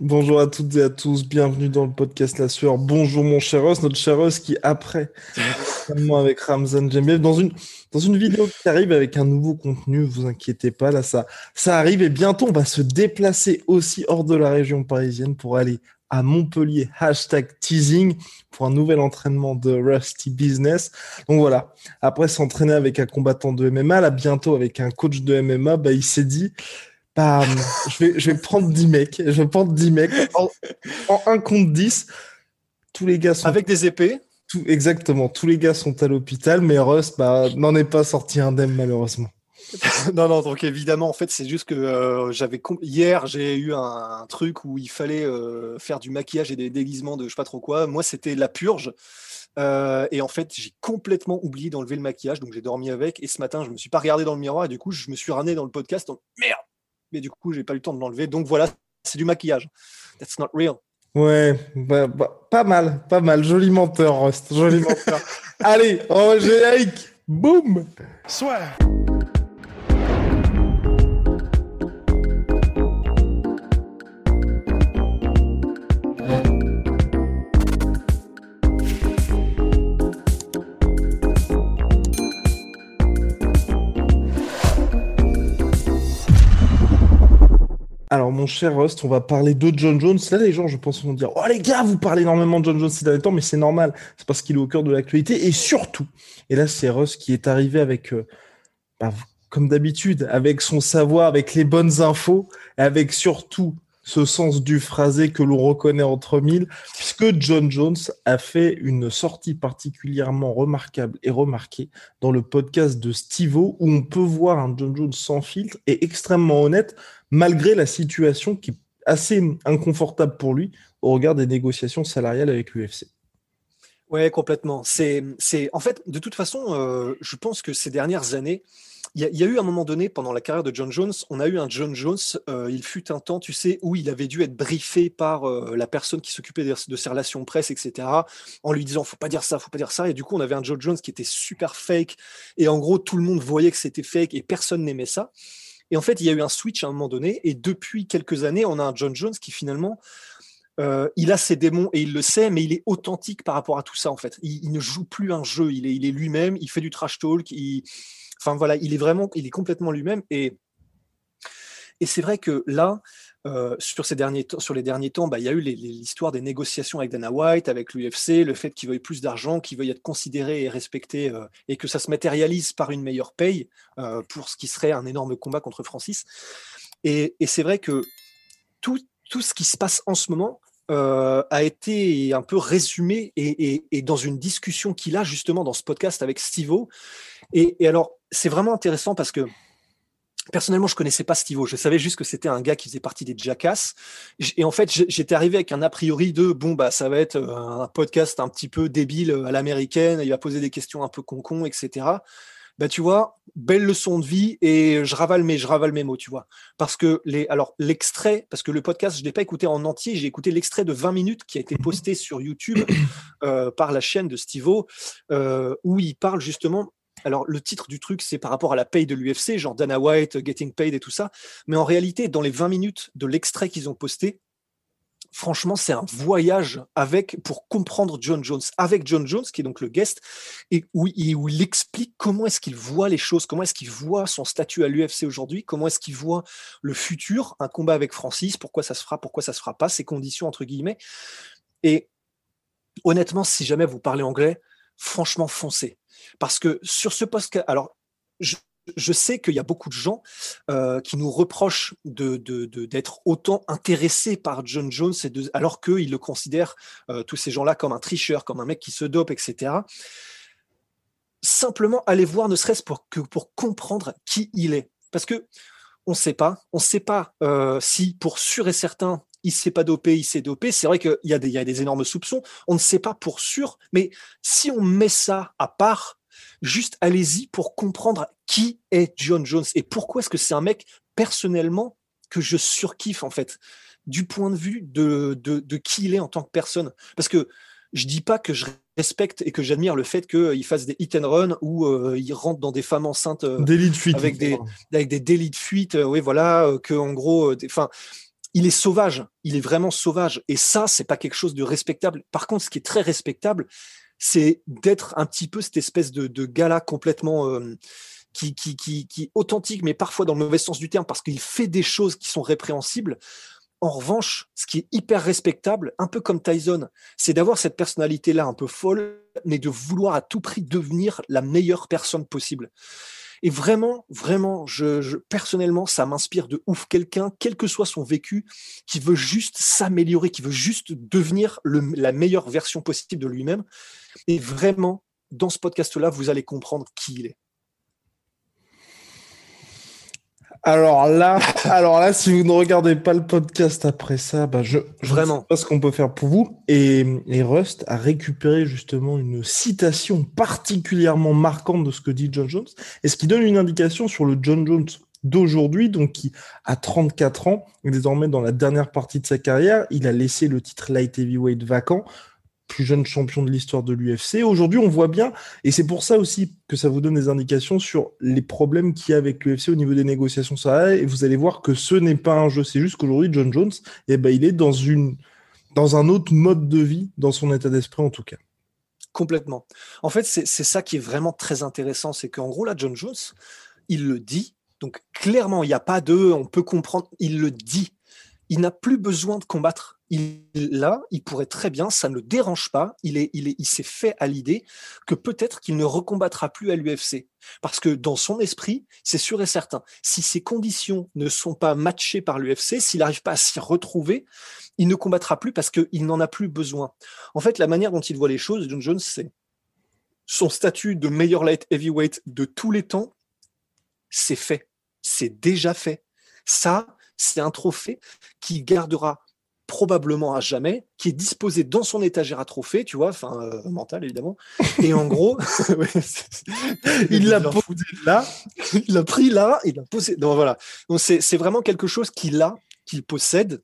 Bonjour à toutes et à tous, bienvenue dans le podcast La Sueur. Bonjour mon cher Ross, notre cher Ross qui après avec Ramzan une dans une vidéo qui arrive avec un nouveau contenu, vous inquiétez pas, là ça ça arrive et bientôt on va se déplacer aussi hors de la région parisienne pour aller à Montpellier, hashtag teasing, pour un nouvel entraînement de Rusty Business. Donc voilà, après s'entraîner avec un combattant de MMA, là bientôt avec un coach de MMA, bah, il s'est dit, bah, je, vais, je vais prendre 10 mecs, je vais prendre 10 mecs en, en 1 contre 10. Tous les gars sont... Avec des épées tout, exactement, tous les gars sont à l'hôpital, mais Russ bah, n'en est pas sorti indemne malheureusement. non, non, donc évidemment, en fait, c'est juste que euh, j'avais hier, j'ai eu un, un, truc où il fallait euh, faire du maquillage et des déguisements de je sais pas trop quoi. Moi, c'était la purge. Euh, et en fait, j'ai complètement oublié d'enlever le maquillage, donc j'ai dormi avec. Et ce matin, je me suis pas regardé dans le miroir et du coup, je me suis ramené dans le podcast. Donc, merde Mais du coup, j'ai pas eu le temps de l'enlever. Donc voilà, c'est du maquillage. That's not real. Ouais, bah, bah, pas mal, pas mal. Joli menteur, Rust. Joli menteur. Allez, on générique. Boum Soit. Alors, mon cher Rust, on va parler de John Jones. Là, les gens, je pense, vont dire Oh, les gars, vous parlez énormément de John Jones ces derniers temps, mais c'est normal. C'est parce qu'il est au cœur de l'actualité. Et surtout, et là, c'est Rust qui est arrivé avec, euh, bah, comme d'habitude, avec son savoir, avec les bonnes infos, avec surtout ce sens du phrasé que l'on reconnaît entre mille, puisque John Jones a fait une sortie particulièrement remarquable et remarquée dans le podcast de Stivo, où on peut voir un John Jones sans filtre et extrêmement honnête, malgré la situation qui est assez inconfortable pour lui au regard des négociations salariales avec l'UFC. Ouais, complètement. C'est, c'est, en fait, de toute façon, euh, je pense que ces dernières années, il y, a eu un moment donné pendant la carrière de John Jones, on a eu un John Jones, euh, il fut un temps, tu sais, où il avait dû être briefé par euh, la personne qui s'occupait de, de, ses relations presse, etc., en lui disant faut pas dire ça, faut pas dire ça. Et du coup, on avait un John Jones qui était super fake. Et en gros, tout le monde voyait que c'était fake et personne n'aimait ça. Et en fait, il y a eu un switch à un moment donné. Et depuis quelques années, on a un John Jones qui finalement, euh, il a ses démons et il le sait, mais il est authentique par rapport à tout ça, en fait. Il, ne joue plus un jeu, il est, il est lui-même, il fait du trash talk, il Enfin voilà, il est vraiment, il est complètement lui-même. Et, et c'est vrai que là, euh, sur, ces derniers sur les derniers temps, bah, il y a eu l'histoire des négociations avec Dana White, avec l'UFC, le fait qu'il veuille plus d'argent, qu'il veuille être considéré et respecté, euh, et que ça se matérialise par une meilleure paye euh, pour ce qui serait un énorme combat contre Francis. Et, c'est vrai que tout, tout ce qui se passe en ce moment, a été un peu résumé et, dans une discussion qu'il a justement dans ce podcast avec Stivo. Et alors, c'est vraiment intéressant parce que personnellement, je connaissais pas Stivo. Je savais juste que c'était un gars qui faisait partie des Jackass. Et en fait, j'étais arrivé avec un a priori de bon, bah, ça va être un podcast un petit peu débile à l'américaine. Il va poser des questions un peu con-con, etc bah tu vois, belle leçon de vie et je ravale mes, je ravale mes mots, tu vois. Parce que les, alors l'extrait, parce que le podcast, je l'ai pas écouté en entier, j'ai écouté l'extrait de 20 minutes qui a été posté sur YouTube euh, par la chaîne de Stivo, euh, où il parle justement. Alors le titre du truc, c'est par rapport à la paye de l'UFC, genre Dana White, Getting Paid et tout ça. Mais en réalité, dans les 20 minutes de l'extrait qu'ils ont posté, franchement, c'est un voyage avec pour comprendre John Jones, avec John Jones, qui est donc le guest, et où, il, explique comment est-ce qu'il voit les choses, comment est-ce qu'il voit son statut à l'UFC aujourd'hui, comment est-ce qu'il voit le futur, un combat avec Francis, pourquoi ça se fera, pourquoi ça se fera pas, ses conditions entre guillemets. Et honnêtement, si jamais vous parlez anglais, franchement, foncez. Parce que sur ce poste, alors, je, sais qu'il y a beaucoup de gens euh, qui nous reprochent d'être autant intéressés par John Jones alors qu'ils le considèrent, euh, tous ces gens-là, comme un tricheur, comme un mec qui se dope, etc. Simplement, allez voir, ne serait-ce que pour comprendre qui il est. Parce que on ne sait pas. On ne sait pas euh, si, pour sûr et certain, il s'est pas dopé, il s'est dopé. C'est vrai qu'il y, a des, y a des énormes soupçons. On ne sait pas pour sûr, mais si on met ça à part, juste allez-y pour comprendre qui est John Jones et pourquoi est-ce que c'est un mec personnellement que je surkiffe en fait du point de vue de, de, qui il est en tant que personne. Parce que je dis pas que je respecte et que j'admire le fait qu'il fasse des hit and run ou euh, il rentre dans des femmes enceintes euh, de fuite, avec, des, avec des délits de fuite. Euh, oui, voilà, que en gros, enfin, il est sauvage. Il est vraiment sauvage. Et ça, c'est pas quelque chose de respectable. Par contre, ce qui est très respectable, c'est d'être un petit peu cette espèce de, gala complètement qui, qui, qui, qui, authentique, mais parfois dans le mauvais sens du terme, parce qu'il fait des choses qui sont répréhensibles. En revanche, ce qui est hyper respectable, un peu comme Tyson, c'est d'avoir cette personnalité-là un peu folle, mais de vouloir à tout prix devenir la meilleure personne possible. Et vraiment, vraiment, je, personnellement, ça m'inspire de ouf. Quelqu'un, quel que soit son vécu, qui veut juste s'améliorer, qui veut juste devenir la meilleure version possible de lui-même. Et vraiment, dans ce podcast-là, vous allez comprendre qui il est. Alors là, alors là, si vous ne regardez pas le podcast après ça, bah je, vraiment ne sais pas ce qu'on peut faire pour vous. Et, et, Rust a récupéré justement une citation particulièrement marquante de ce que dit John Jones, et ce qui donne une indication sur le John Jones d'aujourd'hui, donc qui a 34 ans, désormais dans la dernière partie de sa carrière, il a laissé le titre light heavyweight vacant plus jeune champion de l'histoire de l'UFC. Aujourd'hui, on voit bien, et c'est pour ça aussi que ça vous donne des indications sur les problèmes qu'il y a avec l'UFC au niveau des négociations ça et vous allez voir que ce n'est pas un jeu, c'est juste qu'aujourd'hui, John Jones, eh ben, il est dans, une, dans un autre mode de vie, dans son état d'esprit en tout cas. Complètement. En fait, c'est ça qui est vraiment très intéressant, c'est qu'en gros, là, John Jones, il le dit, donc clairement, il n'y a pas de, on peut comprendre, il le dit. Il n'a plus besoin de combattre il, là, il pourrait très bien, ça ne le dérange pas, il est, il est, il s'est fait à l'idée que peut-être qu'il ne recombattra plus à l'UFC. Parce que dans son esprit, c'est sûr et certain, si ces conditions ne sont pas matchées par l'UFC, s'il n'arrive pas à s'y retrouver, il ne combattra plus parce qu'il n'en a plus besoin. En fait, la manière dont il voit les choses, John Jones, c'est son statut de meilleur light heavyweight de tous les temps, c'est fait. C'est déjà fait. Ça, c'est un trophée qui gardera probablement à jamais, qui est disposé dans son étagère à trophée, tu vois, enfin euh, mental évidemment. Et en gros, il l'a posé là, il l'a pris là, il l'a posé. Donc voilà. Donc c'est vraiment quelque chose qu'il a, qu'il possède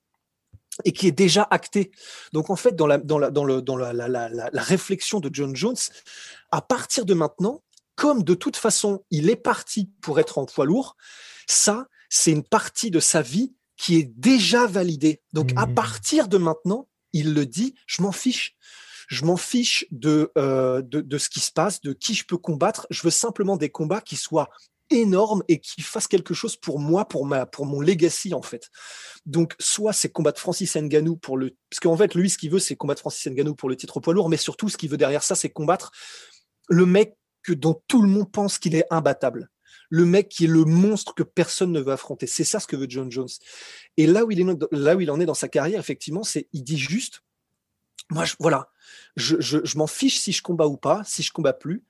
et qui est déjà acté. Donc en fait, dans la dans la dans le dans la, la, la, la réflexion de John Jones, à partir de maintenant, comme de toute façon il est parti pour être en poids lourd, ça c'est une partie de sa vie qui est déjà validé. Donc à mmh. partir de maintenant, il le dit, je m'en fiche. Je m'en fiche de, euh, de, de, ce qui se passe, de qui je peux combattre. Je veux simplement des combats qui soient énormes et qui fassent quelque chose pour moi, pour ma, pour mon legacy en fait. Donc soit c'est combattre Francis Ngannou pour le, parce qu'en fait lui ce qu'il veut c'est combattre Francis Ngannou pour le titre poids lourd, mais surtout ce qu'il veut derrière ça c'est combattre le mec que dont tout le monde pense qu'il est imbattable le mec qui est le monstre que personne ne veut affronter. C'est ça ce que veut John Jones. Et là où il, en est dans sa carrière, effectivement, c'est il dit juste, moi, voilà, je, m'en fiche si je combats ou pas, si je combats plus.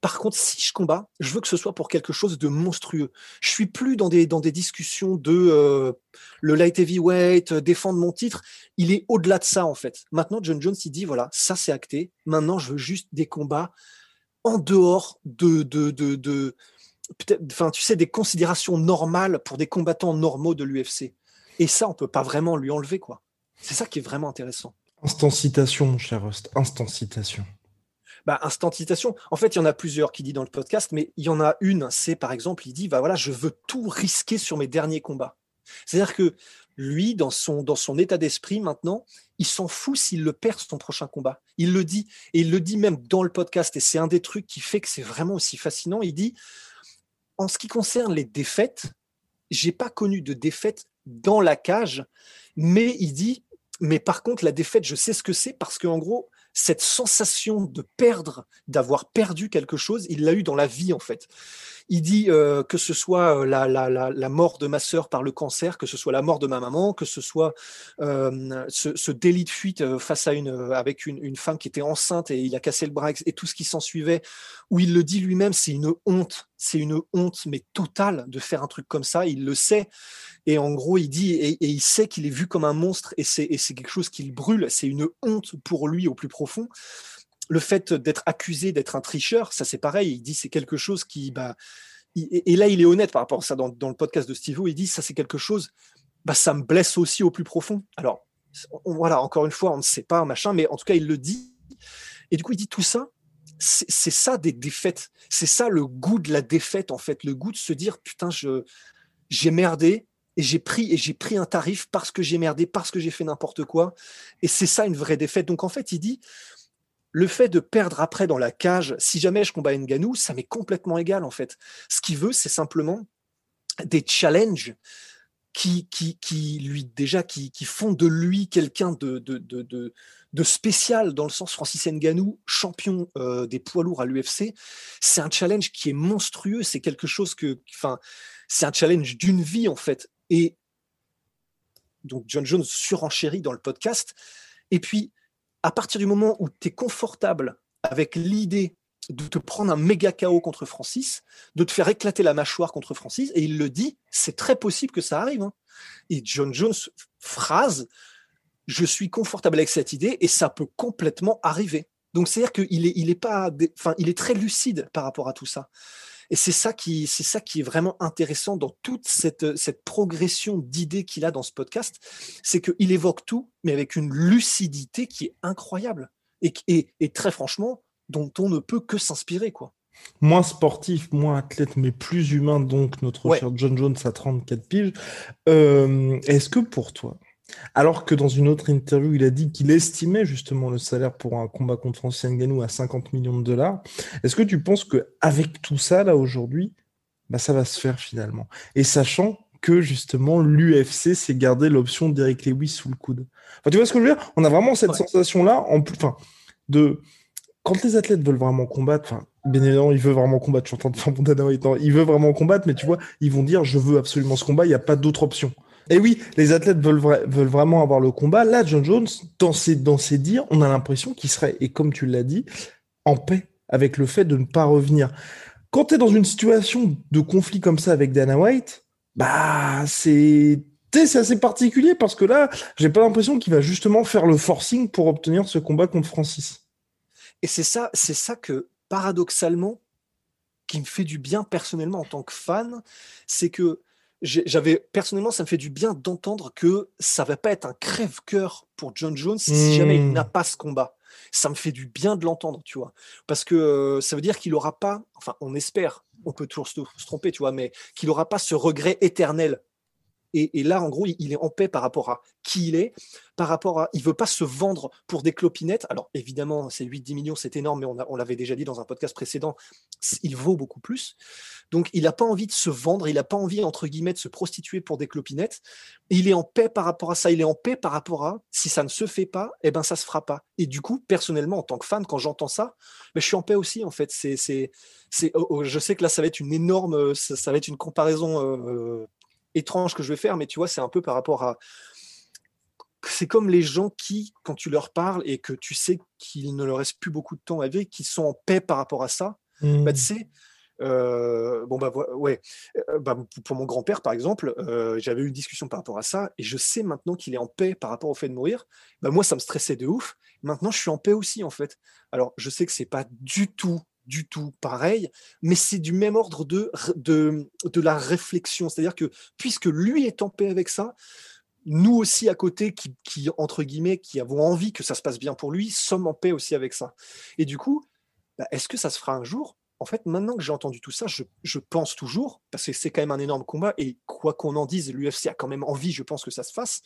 Par contre, si je combats, je veux que ce soit pour quelque chose de monstrueux. Je suis plus dans des, discussions de euh, le light heavyweight, euh, défendre mon titre. Il est au-delà de ça, en fait. Maintenant, John Jones, il dit, voilà, ça c'est acté. Maintenant, je veux juste des combats en dehors de, de, de, de enfin, tu sais, des considérations normales pour des combattants normaux de l'UFC. Et ça, on peut pas vraiment lui enlever, quoi. C'est ça qui est vraiment intéressant. Instant citation, mon cher Rust. Instant citation. Bah, instant citation. En fait, il y en a plusieurs qui dit dans le podcast, mais il y en a une, c'est par exemple, il dit, bah voilà, je veux tout risquer sur mes derniers combats. C'est-à-dire que lui, dans son, dans son état d'esprit maintenant, il s'en fout s'il le perd son prochain combat. Il le dit, et il le dit même dans le podcast, et c'est un des trucs qui fait que c'est vraiment aussi fascinant. Il dit, en ce qui concerne les défaites, j'ai pas connu de défaite dans la cage, mais il dit, mais par contre, la défaite, je sais ce que c'est parce qu'en gros, cette sensation de perdre, d'avoir perdu quelque chose, il l'a eu dans la vie en fait. Il dit euh, que ce soit euh, la, mort de ma sœur par le cancer, que ce soit la mort de ma maman, que ce soit euh, ce, délit de fuite face à une avec une, une, femme qui était enceinte et il a cassé le bras et tout ce qui s'en suivait, où il le dit lui-même, c'est une honte c'est une honte, mais totale, de faire un truc comme ça. Il le sait. Et en gros, il dit, et, il sait qu'il est vu comme un monstre, et c'est quelque chose qui le brûle. C'est une honte pour lui au plus profond. Le fait d'être accusé d'être un tricheur, ça c'est pareil. Il dit c'est quelque chose qui, bah, et, là il est honnête par rapport à ça dans, le podcast de Steve Il dit ça c'est quelque chose, bah, ça me blesse aussi au plus profond. Alors voilà, encore une fois, on ne sait pas, machin, mais en tout cas il le dit. Et du coup il dit tout ça c'est ça des défaites. C'est ça le goût de la défaite, en fait. Le goût de se dire, putain, j'ai merdé et j'ai pris, et j'ai pris un tarif parce que j'ai merdé, parce que j'ai fait n'importe quoi. Et c'est ça une vraie défaite. Donc, en fait, il dit, le fait de perdre après dans la cage, si jamais je combats Nganou, ça m'est complètement égal, en fait. Ce qu'il veut, c'est simplement des challenges qui, lui, déjà, qui, font de lui quelqu'un de spécial dans le sens Francis Nganou, champion euh, des poids lourds à l'UFC. C'est un challenge qui est monstrueux. C'est quelque chose que, enfin, c'est un challenge d'une vie en fait. Et donc John Jones surenchérit dans le podcast. Et puis, à partir du moment où tu es confortable avec l'idée de te prendre un méga KO contre Francis, de te faire éclater la mâchoire contre Francis, et il le dit, c'est très possible que ça arrive. Hein. Et John Jones phrase je suis confortable avec cette idée et ça peut complètement arriver. Donc c'est-à-dire qu'il est, il est pas, enfin, il est très lucide par rapport à tout ça. Et c'est ça qui, c'est ça qui est vraiment intéressant dans toute cette, cette progression d'idées qu'il a dans ce podcast, c'est qu'il évoque tout, mais avec une lucidité qui est incroyable et, et très franchement, dont on ne peut que s'inspirer, quoi. Moins sportif, moins athlète, mais plus humain, donc notre cher John Jones à 34 piges. Euh, est-ce que pour toi, alors que dans une autre interview, il a dit qu'il estimait justement le salaire pour un combat contre Francis Ngannou à 50 millions de dollars. Est-ce que tu penses qu'avec tout ça, là, aujourd'hui, bah, ça va se faire finalement? Et sachant que justement, l'UFC s'est gardé l'option d'Eric Lewis sous le coude. Enfin, tu vois ce que je veux dire? On a vraiment cette sensation-là, en plus, enfin, de quand les athlètes veulent vraiment combattre, enfin, bien évidemment, ils veulent vraiment combattre. Je suis en train de faire ils veulent vraiment combattre, mais tu vois, ils vont dire, je veux absolument ce combat, il n'y a pas d'autre option. Et oui, les athlètes veulent, vraiment avoir le combat. Là, John Jones, dans ses, dans ses dires, on a l'impression qu'il serait, et comme tu l'as dit, en paix avec le fait de ne pas revenir. Quand tu es dans une situation de conflit comme ça avec Dana White, bah, c'est c'est assez particulier parce que là, j'ai pas l'impression qu'il va justement faire le forcing pour obtenir ce combat contre Francis. Et c'est ça, c'est ça que paradoxalement, qui me fait du bien personnellement en tant que fan, c'est que j'avais personnellement, ça me fait du bien d'entendre que ça va pas être un crève-cœur pour John Jones si jamais il n'a pas ce combat. Ça me fait du bien de l'entendre, tu vois, parce que euh, ça veut dire qu'il aura pas, enfin, on espère, on peut toujours se, se tromper, tu vois, mais qu'il aura pas ce regret éternel et, là, en gros, il est en paix par rapport à qui il est, par rapport à. Il veut pas se vendre pour des clopinettes. Alors, évidemment, c'est 8-10 millions, c'est énorme, mais on, l'avait déjà dit dans un podcast précédent, il vaut beaucoup plus. Donc, il n'a pas envie de se vendre, il n'a pas envie, entre guillemets, de se prostituer pour des clopinettes. il est en paix par rapport à ça. Il est en paix par rapport à si ça ne se fait pas, eh ben, ça se fera pas. Et du coup, personnellement, en tant que fan, quand j'entends ça, ben, je suis en paix aussi, en fait. C'est, c'est, c'est, oh, oh, je sais que là, ça va être une énorme, ça, va être une comparaison euh, étrange que je vais faire, mais tu vois, c'est un peu par rapport à. C'est comme les gens qui, quand tu leur parles et que tu sais qu'il ne leur reste plus beaucoup de temps à vivre, qui sont en paix par rapport à ça, bah, tu sais, euh, bon bah ouais, euh, bah, pour mon grand-père par exemple, euh, j'avais eu une discussion par rapport à ça et je sais maintenant qu'il est en paix par rapport au fait de mourir. Bah, moi ça me stressait de ouf. Maintenant je suis en paix aussi en fait. Alors je sais que c'est pas du tout du tout pareil, mais c'est du même ordre de, de, de la réflexion. C'est-à-dire que puisque lui est en paix avec ça, nous aussi à côté, qui, entre guillemets, qui avons envie que ça se passe bien pour lui, sommes en paix aussi avec ça. Et du coup, bah, est-ce que ça se fera un jour? En fait, maintenant que j'ai entendu tout ça, je, je, pense toujours, parce que c'est quand même un énorme combat, et quoi qu'on en dise, l'UFC a quand même envie, je pense que ça se fasse.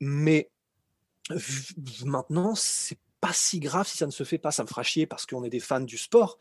Mais maintenant, c'est pas si grave si ça ne se fait pas. Ça me fera chier parce qu'on est des fans du sport,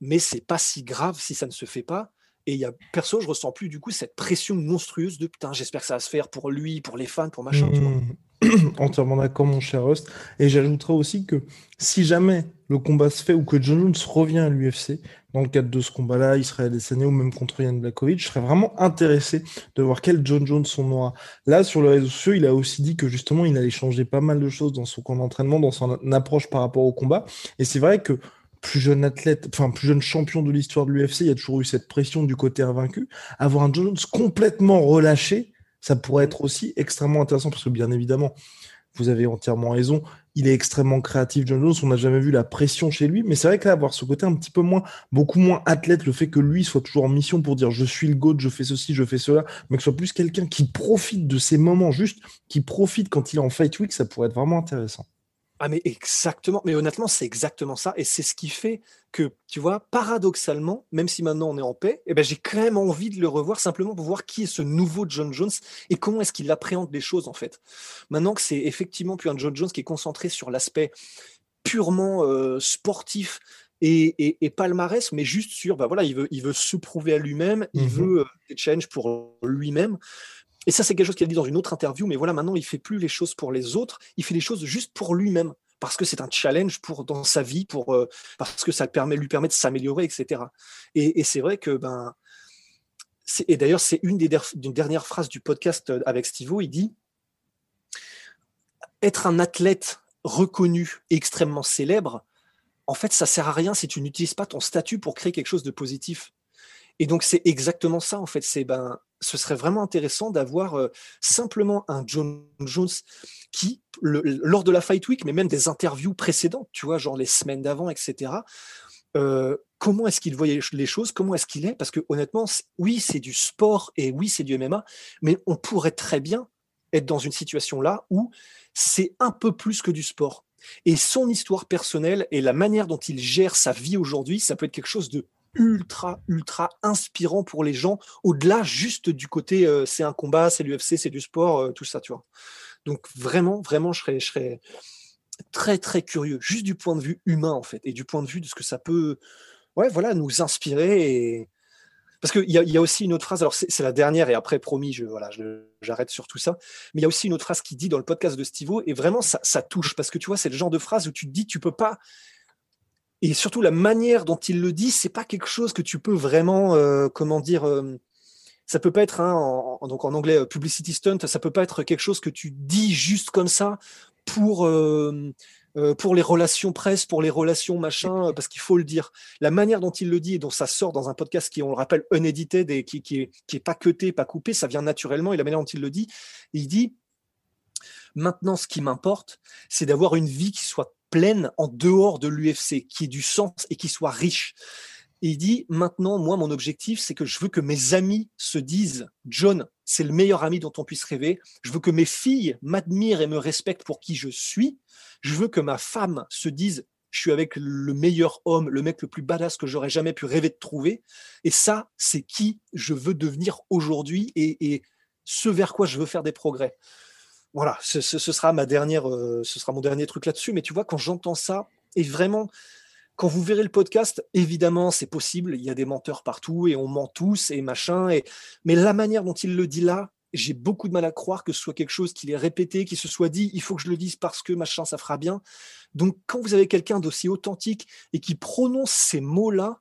mais c'est pas si grave si ça ne se fait pas. Et y a perso, je ressens plus du coup cette pression monstrueuse de putain, j'espère que ça va se faire pour lui, pour les fans, pour machin. Tu. Mmh. Entièrement d'accord, mon cher Rust. Et j'ajouterais aussi que si jamais le combat se fait ou que John Jones revient à l'UFC, dans le cadre de ce combat-là, Israël Adesanya ou même contre Yann Blakovic, je serais vraiment intéressé de voir quel John Jones on aura. Là, sur les réseaux sociaux, il a aussi dit que justement, il allait changer pas mal de choses dans son camp d'entraînement, dans son approche par rapport au combat. Et c'est vrai que plus jeune athlète, enfin plus jeune champion de l'histoire de l'UFC, il y a toujours eu cette pression du côté invaincu. Avoir un Jones complètement relâché, ça pourrait être aussi extrêmement intéressant parce que bien évidemment, vous avez entièrement raison. Il est extrêmement créatif, John Jones. On n'a jamais vu la pression chez lui, mais c'est vrai qu'à avoir ce côté un petit peu moins, beaucoup moins athlète, le fait que lui soit toujours en mission pour dire je suis le GOAT, je fais ceci, je fais cela, mais que ce soit plus quelqu'un qui profite de ces moments, juste qui profite quand il est en fight week, ça pourrait être vraiment intéressant. Ah mais exactement, mais honnêtement c'est exactement ça et c'est ce qui fait que tu vois paradoxalement, même si maintenant on est en paix, eh ben j'ai quand même envie de le revoir simplement pour voir qui est ce nouveau John Jones et comment est-ce qu'il appréhende les choses en fait. Maintenant que c'est effectivement plus un John Jones qui est concentré sur l'aspect purement euh, sportif et, et, palmarès, mais juste sur bah voilà il veut il veut se prouver à lui-même, il mmh veut euh, des challenges pour lui-même. Et ça, c'est quelque chose qu'il a dit dans une autre interview, mais voilà, maintenant, il fait plus les choses pour les autres, il fait les choses juste pour lui-même, parce que c'est un challenge pour, dans sa vie, pour, euh, parce que ça lui permet de s'améliorer, etc. Et, c'est vrai que, ben, et d'ailleurs, c'est une des dernières phrases du podcast euh, avec Stivo, il dit Être un athlète reconnu et extrêmement célèbre, en fait, ça sert à rien si tu n'utilises pas ton statut pour créer quelque chose de positif. Et donc, c'est exactement ça, en fait. C'est ben, ce serait vraiment intéressant d'avoir euh, simplement un John Jones qui, lors de la Fight Week, mais même des interviews précédentes, tu vois, genre les semaines d'avant, etc., euh, comment est-ce qu'il voyait les choses, comment est-ce qu'il est, parce que honnêtement, oui, c'est du sport et oui, c'est du MMA, mais on pourrait très bien être dans une situation là où c'est un peu plus que du sport. Et son histoire personnelle et la manière dont il gère sa vie aujourd'hui, ça peut être quelque chose de ultra, ultra inspirant pour les gens, au-delà juste du côté euh, c'est un combat, c'est l'UFC, c'est du sport, euh, tout ça, tu vois. Donc vraiment, vraiment, je serais, très, très curieux, juste du point de vue humain, en fait, et du point de vue de ce que ça peut ouais, voilà, nous inspirer. Et... Parce qu'il y, y, a aussi une autre phrase, alors c'est la dernière, et après, promis, je, voilà, j'arrête sur tout ça, mais il y a aussi une autre phrase qui dit dans le podcast de Stivo, et vraiment, ça, ça touche, parce que tu vois, c'est le genre de phrase où tu te dis, tu peux pas et surtout la manière dont il le dit, c'est pas quelque chose que tu peux vraiment, euh, comment dire, euh, ça peut pas être, hein, en, donc en anglais euh, publicity stunt, ça peut pas être quelque chose que tu dis juste comme ça pour pour les relations presse, pour les relations machin, parce qu'il faut le dire. La manière dont il le dit et dont ça sort dans un podcast qui, on le rappelle, unedited et qui, qui, est, qui est pas cuté, pas coupé, ça vient naturellement. Et la manière dont il le dit, il dit maintenant, ce qui m'importe, c'est d'avoir une vie qui soit pleine en dehors de l'UFC, qui ait du sens et qui soit riche. Et il dit maintenant, moi, mon objectif, c'est que je veux que mes amis se disent, John, c'est le meilleur ami dont on puisse rêver. Je veux que mes filles m'admirent et me respectent pour qui je suis. Je veux que ma femme se dise, je suis avec le meilleur homme, le mec le plus badass que j'aurais jamais pu rêver de trouver. Et ça, c'est qui je veux devenir aujourd'hui et, et ce vers quoi je veux faire des progrès voilà, ce, sera ma dernière, euh, ce sera mon dernier truc là-dessus. Mais tu vois, quand j'entends ça, et vraiment, quand vous verrez le podcast, évidemment, c'est possible. Il y a des menteurs partout et on ment tous et machin. Et... Mais la manière dont il le dit là, j'ai beaucoup de mal à croire que ce soit quelque chose qu'il ait répété, qu'il se soit dit, il faut que je le dise parce que machin, ça fera bien. Donc, quand vous avez quelqu'un d'aussi authentique et qui prononce ces mots-là,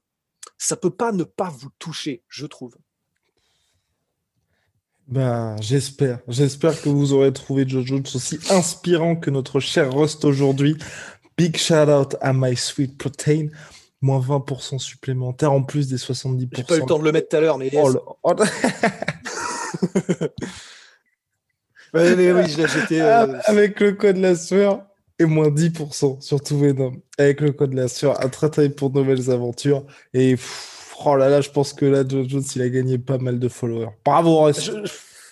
ça peut pas ne pas vous toucher, je trouve. Ben, j'espère. J'espère que vous aurez trouvé Joe Jones aussi inspirant que notre cher Rust aujourd'hui. Big shout out à My Sweet Protein. Moins 20% supplémentaire en plus des 70%. J'ai pas eu le temps de le mettre tout à l'heure, mais. Oh, oh oui, euh, Avec le code la sueur et moins 10% sur tout Venom. Avec le code la sueur, un très pour de nouvelles aventures. Et. Oh là là, je pense que là, Joe Jones, il a gagné pas mal de followers. Bravo,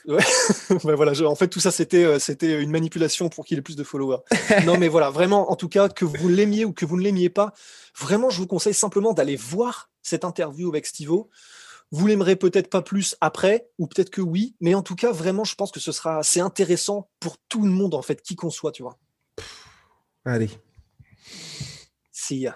voilà, en fait, tout ça, c'était, euh, c'était une manipulation pour qu'il ait plus de followers. non, mais voilà, vraiment, en tout cas, que vous l'aimiez ou que vous ne l'aimiez pas, vraiment, je vous conseille simplement d'aller voir cette interview avec Stivo. Vous l'aimerez peut-être pas plus après, ou peut-être que oui, mais en tout cas, vraiment, je pense que ce sera assez intéressant pour tout le monde, en fait, qui qu'on soit, tu vois. Allez. See ya.